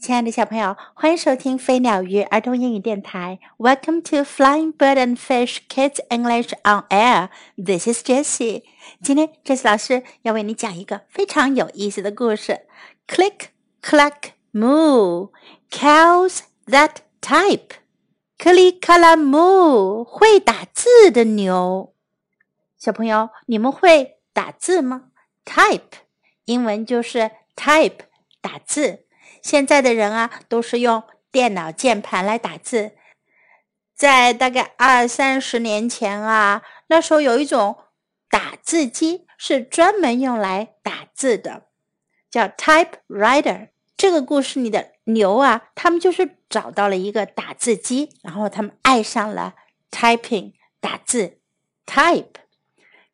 亲爱的小朋友，欢迎收听飞鸟鱼儿童英语电台。Welcome to Flying Bird and Fish Kids English on Air. This is Jessie. 今天，Jessie 老师要为你讲一个非常有意思的故事。Click, clack, moo. Cows that type. 克里卡拉木会打字的牛。小朋友，你们会打字吗？Type，英文就是 type，打字。现在的人啊，都是用电脑键盘来打字。在大概二三十年前啊，那时候有一种打字机是专门用来打字的，叫 typewriter。这个故事里的牛啊，他们就是找到了一个打字机，然后他们爱上了 typing 打字，type。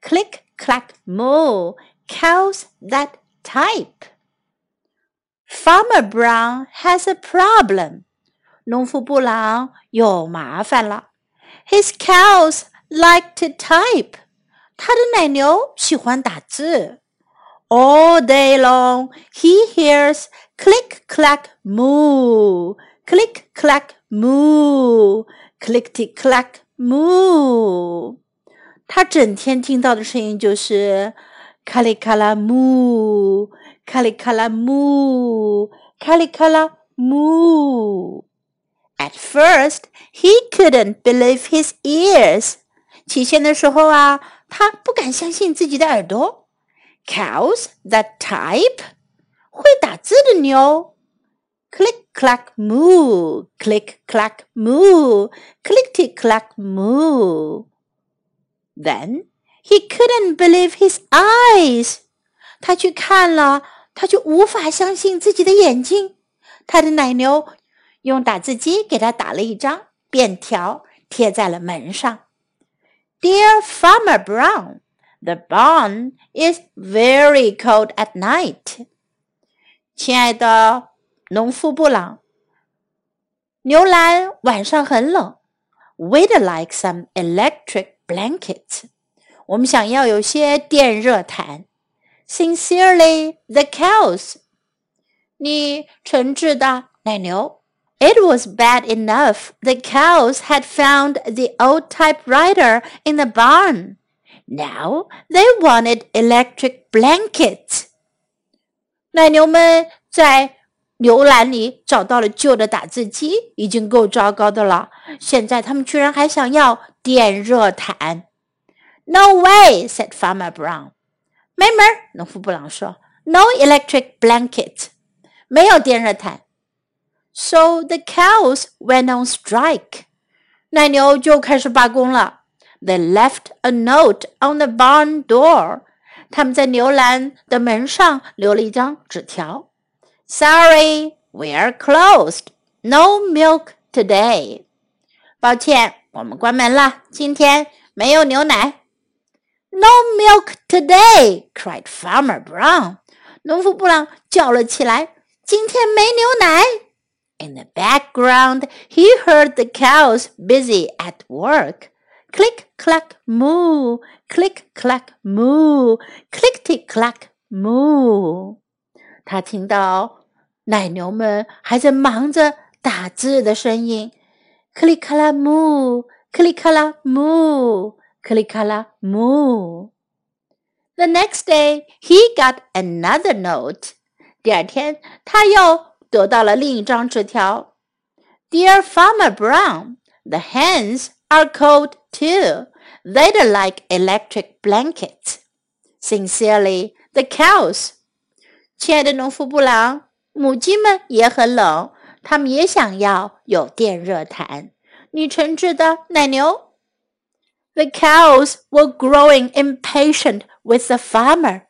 Click clack moo, cows that type. Farmer Brown has a problem. 农夫布朗有麻烦了。His cows like to type. 他的奶牛喜欢打字。All day long, he hears click clack moo, click clack moo, clickety clack moo. 他整天听到的声音就是卡里卡拉木。 Kalikala moo, Kalikala moo. At first, he couldn't believe his ears. 起先的时候啊，他不敢相信自己的耳朵。Cows that type，会打字的牛。Click clack moo, click clack moo, clickety clack moo. Then he couldn't believe his eyes. 他去看了 他就无法相信自己的眼睛。他的奶牛用打字机给他打了一张便条，贴在了门上。Dear Farmer Brown, the barn is very cold at night. 亲爱的农夫布朗，牛栏晚上很冷。We'd like some electric blankets. 我们想要有些电热毯。Sincerely, the cows. 你诚挚的奶牛。It was bad enough the cows had found the old typewriter in the barn. Now they wanted electric blankets. 奶牛们在牛栏里找到了旧的打字机，已经够糟糕的了。现在他们居然还想要电热毯。No way, said Farmer Brown. 没门儿！农夫布朗说：“No electric blanket，没有电热毯。” So the cows went on strike，奶牛就开始罢工了。They left a note on the barn door，他们在牛栏的门上留了一张纸条：“Sorry, we're closed. No milk today。”抱歉，我们关门了，今天没有牛奶。 no milk today! cried Farmer Brown. 农夫布朗叫了起来：“今天没牛奶。” In the background, he heard the cows busy at work. Click clack moo, click clack moo, clickety clack moo. 他听到奶牛们还在忙着打字的声音，click 咔啦 moo，click 咔啦 moo。 Kalikala moo. The next day, he got another note. 第二天，他又得到了另一张纸条。Dear Farmer Brown, the hens are cold too. They'd like electric blankets. Sincerely, the cows. 亲爱的农夫布朗，母鸡们也很冷，它们也想要有电热毯。你诚挚的奶牛。 the cows were growing impatient with the farmer.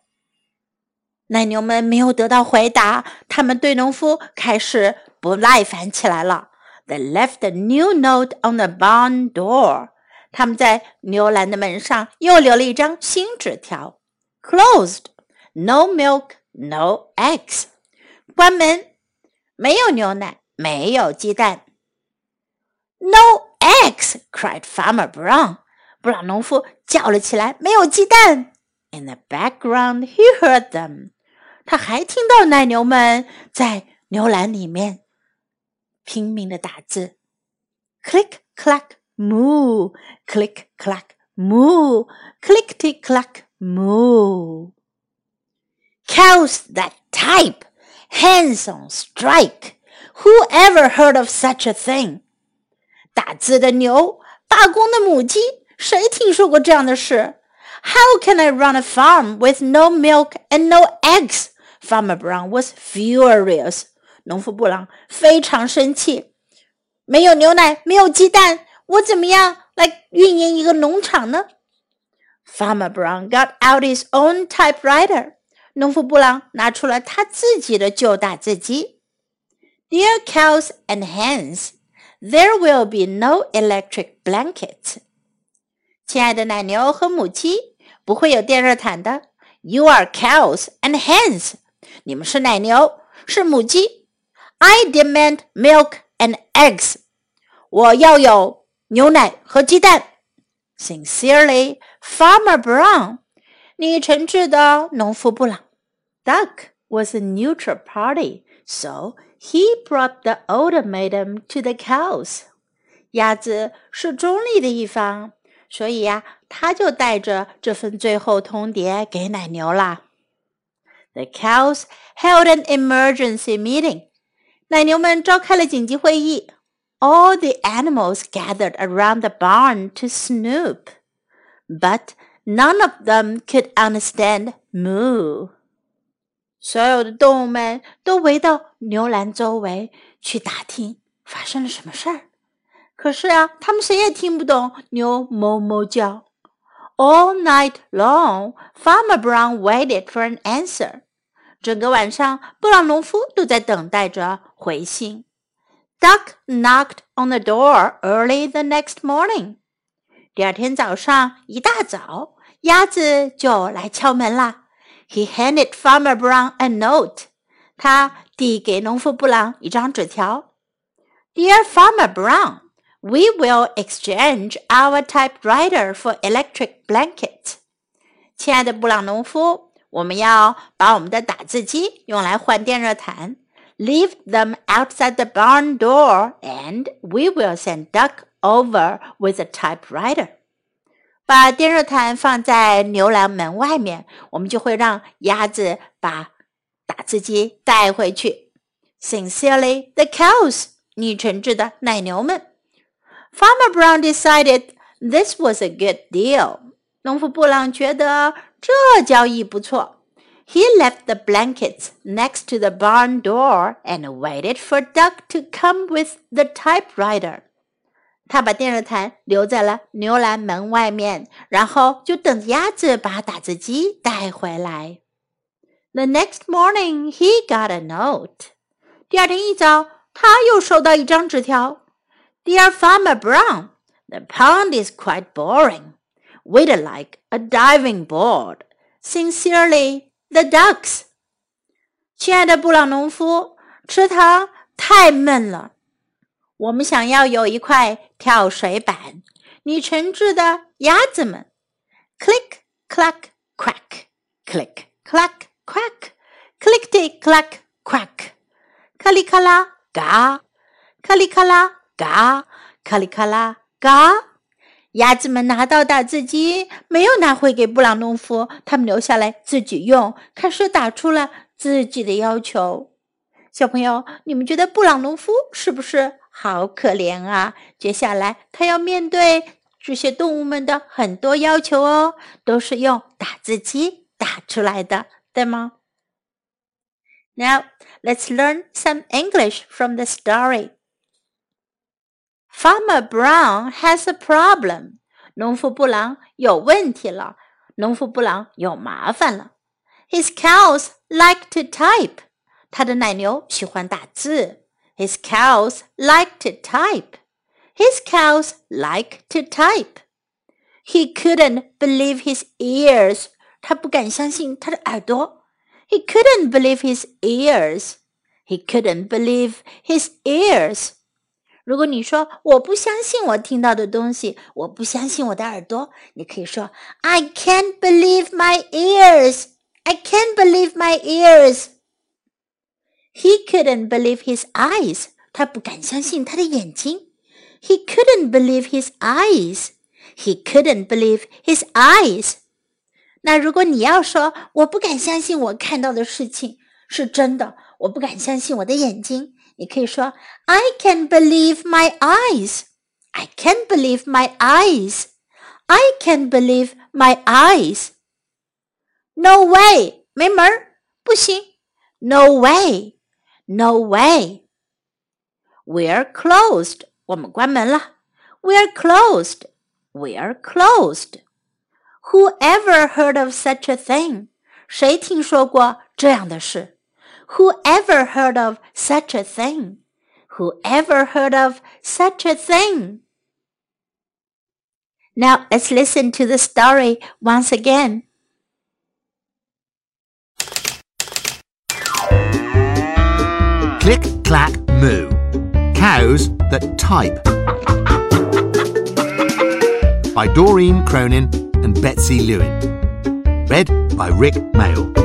奶牛们没有得到回答，他们对农夫开始不耐烦起来了。They left a new note on the barn door. 他们在牛栏的门上又留了一张新纸条：Closed, no milk, no eggs. 关门，没有牛奶，没有鸡蛋。No eggs! cried Farmer Brown. 布朗农夫叫了起来：“没有鸡蛋！” In the background, he heard them. 他还听到奶牛们在牛栏里面 拼命的打字，click clack moo, click clack moo, clickety clack moo. Cows that type, hands on strike. Who ever heard of such a thing? 打字的牛，罢工的母鸡， 谁听说过这样的事？How can I run a farm with no milk and no eggs? Farmer Brown was furious. 农夫布朗非常生气，没有牛奶，没有鸡蛋，我怎么样来运营一个农场呢？Farmer Brown got out his own typewriter. 农夫布朗拿出了他自己的旧打字机。Dear cows and hens, there will be no electric blanket. 亲爱的奶牛和母鸡，不会有电热毯的。You are cows and hens. 你们是奶牛，是母鸡。I demand milk and eggs. 我要有牛奶和鸡蛋。Sincerely, Farmer Brown. 你诚挚的农夫布朗。Duck was a neutral party, so he brought the ultimatum to the cows. 鸭子是中立的一方， 所以呀，他就带着这份最后通牒给奶牛啦。The cows held an emergency meeting. 奶牛们召开了紧急会议。All the animals gathered around the barn to snoop, but none of them could understand moo. 所有的动物们都围到牛栏周围去打听发生了什么事儿。可是啊，他们谁也听不懂牛哞哞叫。All night long, Farmer Brown waited for an answer. 整个晚上，布朗农夫都在等待着回信。Duck knocked on the door early the next morning. 第二天早上一大早，鸭子就来敲门啦。he handed Farmer Brown a note. 他递给农夫布朗一张纸条。Dear Farmer Brown, we will exchange our typewriter for electric blanket. 亲爱的布朗农夫，我们要把我们的打字机用来换电热毯。Leave them outside the barn door, and we will send Duck over with a typewriter. 把电热毯放在牛栏门外面，我们就会让鸭子把打字机带回去。Sincerely, the cows，你诚挚的奶牛们。 Farmer Brown decided this was a good deal。农夫布朗觉得这交易不错。He left the blankets next to the barn door and waited for Duck to come with the typewriter. 他把电热毯留在了牛栏门外面，然后就等着鸭子把打字机带回来。The next morning he got a note。第二天一早，他又收到一张纸条。 Dear Farmer Brown, the pond is quite boring. We'd like a diving board. Sincerely, the ducks. 亲爱的布朗农夫，池塘太闷了。我们想要有一块跳水板。你诚挚的鸭子们，click clack quack，click clack quack，clickety clack quack，咔里咔啦嘎，咔里咔啦 嘎，咔里咔啦嘎。鸭子们拿到打字机，没有拿回给布朗农夫，他们留下来自己用，开始打出了自己的要求。小朋友，你们觉得布朗农夫是不是？好可怜啊！接下来他要面对这些动物们的很多要求哦，都是用打字机打出来的，对吗？Now let's learn some English from the story. Farmer Brown has a problem. 农夫布朗有问题了，农夫布朗有麻烦了。His cows like to type. 他的奶牛喜欢打字。his cows like to type. His cows like to type. He couldn't believe his ears. 他不敢相信他的耳朵。He couldn't believe his ears. He couldn't believe his ears. 如果你说我不相信我听到的东西，我不相信我的耳朵，你可以说 I can't believe my ears. I can't believe my ears. He couldn't believe his eyes，他不敢相信他的眼睛。He couldn't believe his eyes. He couldn't believe his eyes. 那如果你要说我不敢相信我看到的事情是真的，我不敢相信我的眼睛，你可以说 I can't believe my eyes. I can't believe my eyes. I can't believe my eyes. No way，没门儿，不行。No way, no way. We're closed. 我们关门了。We're closed. We're closed. Whoever heard of such a thing? 谁听说过这样的事 ？Whoever heard of such a thing? Who ever heard of such a thing? Now let's listen to the story once again. Click, clack, moo. Cows that type. By Doreen Cronin and Betsy Lewin. Read by Rick Mail.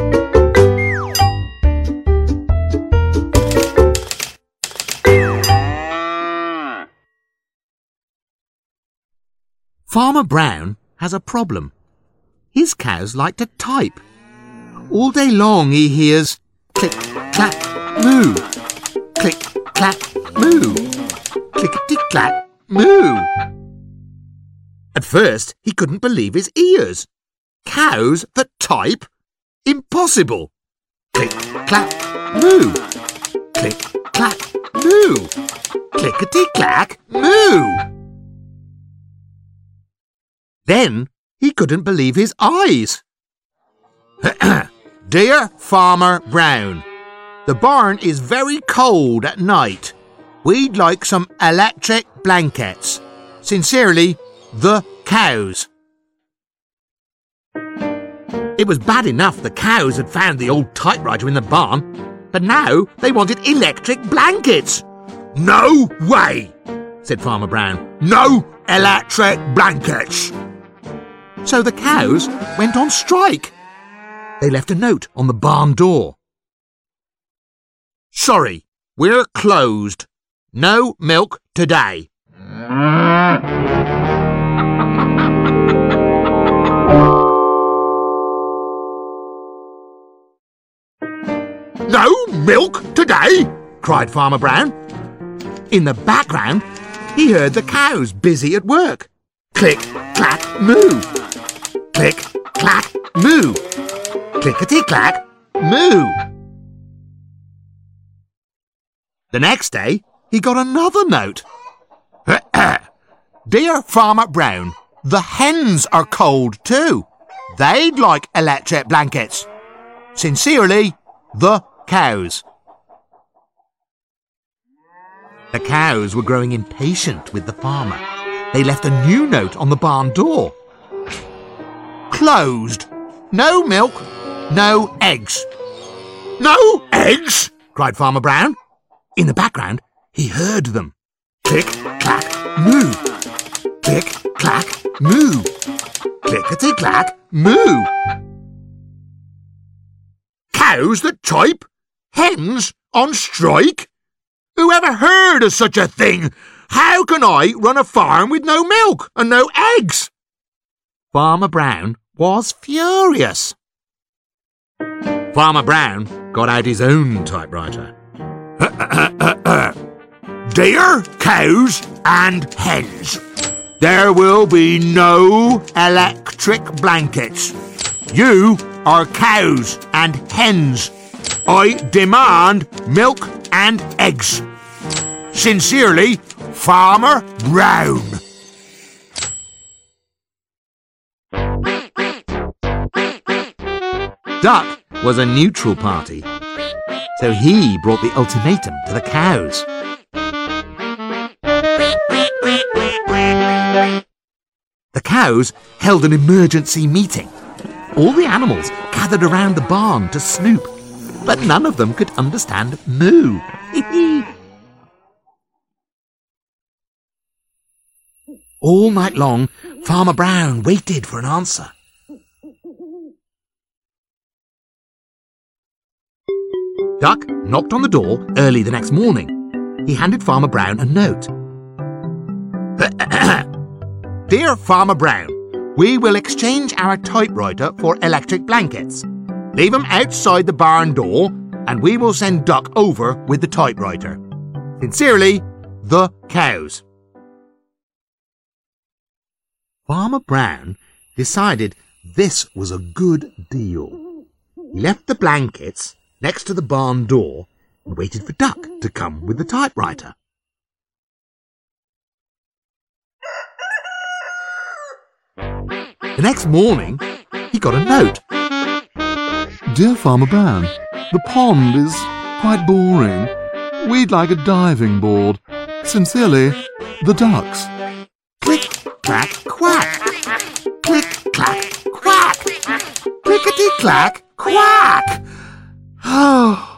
Farmer Brown has a problem. His cows like to type. All day long he hears click, clack, moo. Click, clack, moo. Clickety clack, moo. At first, he couldn't believe his ears. Cows that type? Impossible. Click, clack, moo. Click, clack, moo. Clickety clack, moo. Then he couldn't believe his eyes. Dear Farmer Brown, the barn is very cold at night. We'd like some electric blankets. Sincerely, the cows. It was bad enough the cows had found the old typewriter in the barn, but now they wanted electric blankets. No way, said Farmer Brown. No electric blankets. So the cows went on strike. They left a note on the barn door. Sorry, we're closed. No milk today. No milk today? cried Farmer Brown. In the background, he heard the cows busy at work. Click, clack, moo. Click, clack, moo. Clickety clack, moo. The next day, he got another note. Dear Farmer Brown, the hens are cold too. They'd like electric blankets. Sincerely, the cows. The cows were growing impatient with the farmer. They left a new note on the barn door. Closed. No milk, no eggs. No eggs? cried Farmer Brown. In the background, he heard them. Click, clack, moo. Click, clack, moo. Clickety clack, moo. Cows that type? Hens on strike? Who ever heard of such a thing? How can I run a farm with no milk and no eggs? Farmer Brown was furious. Farmer Brown got out his own typewriter. Dear cows and hens, there will be no electric blankets. You are cows and hens. I demand milk and eggs. Sincerely, Farmer Brown. Duck was a neutral party, so he brought the ultimatum to the cows. The cows held an emergency meeting. All the animals gathered around the barn to snoop, but none of them could understand moo. All night long, Farmer Brown waited for an answer. Duck knocked on the door early the next morning. he handed Farmer Brown a note. Dear Farmer Brown, we will exchange our typewriter for electric blankets. Leave them outside the barn door, and we will send Duck over with the typewriter. Sincerely, the cows. Farmer Brown decided this was a good deal. He left the blankets next to the barn door and waited for Duck to come with the typewriter. The next morning, he got a note. Dear Farmer Brown, the pond is quite boring. We'd like a diving board. Sincerely, the ducks. Clack, quack. Click, clack, quack. Clickety, clack, quack. Oh. “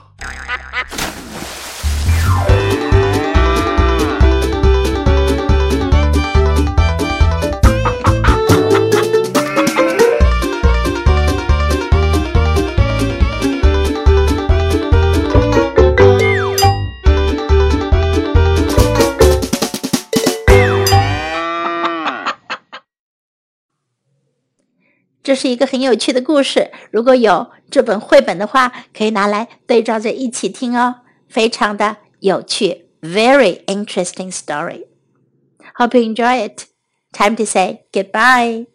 这是一个很有趣的故事。如果有这本绘本的话，可以拿来对照着一起听哦，非常的有趣，very interesting story. Hope you enjoy it. Time to say goodbye.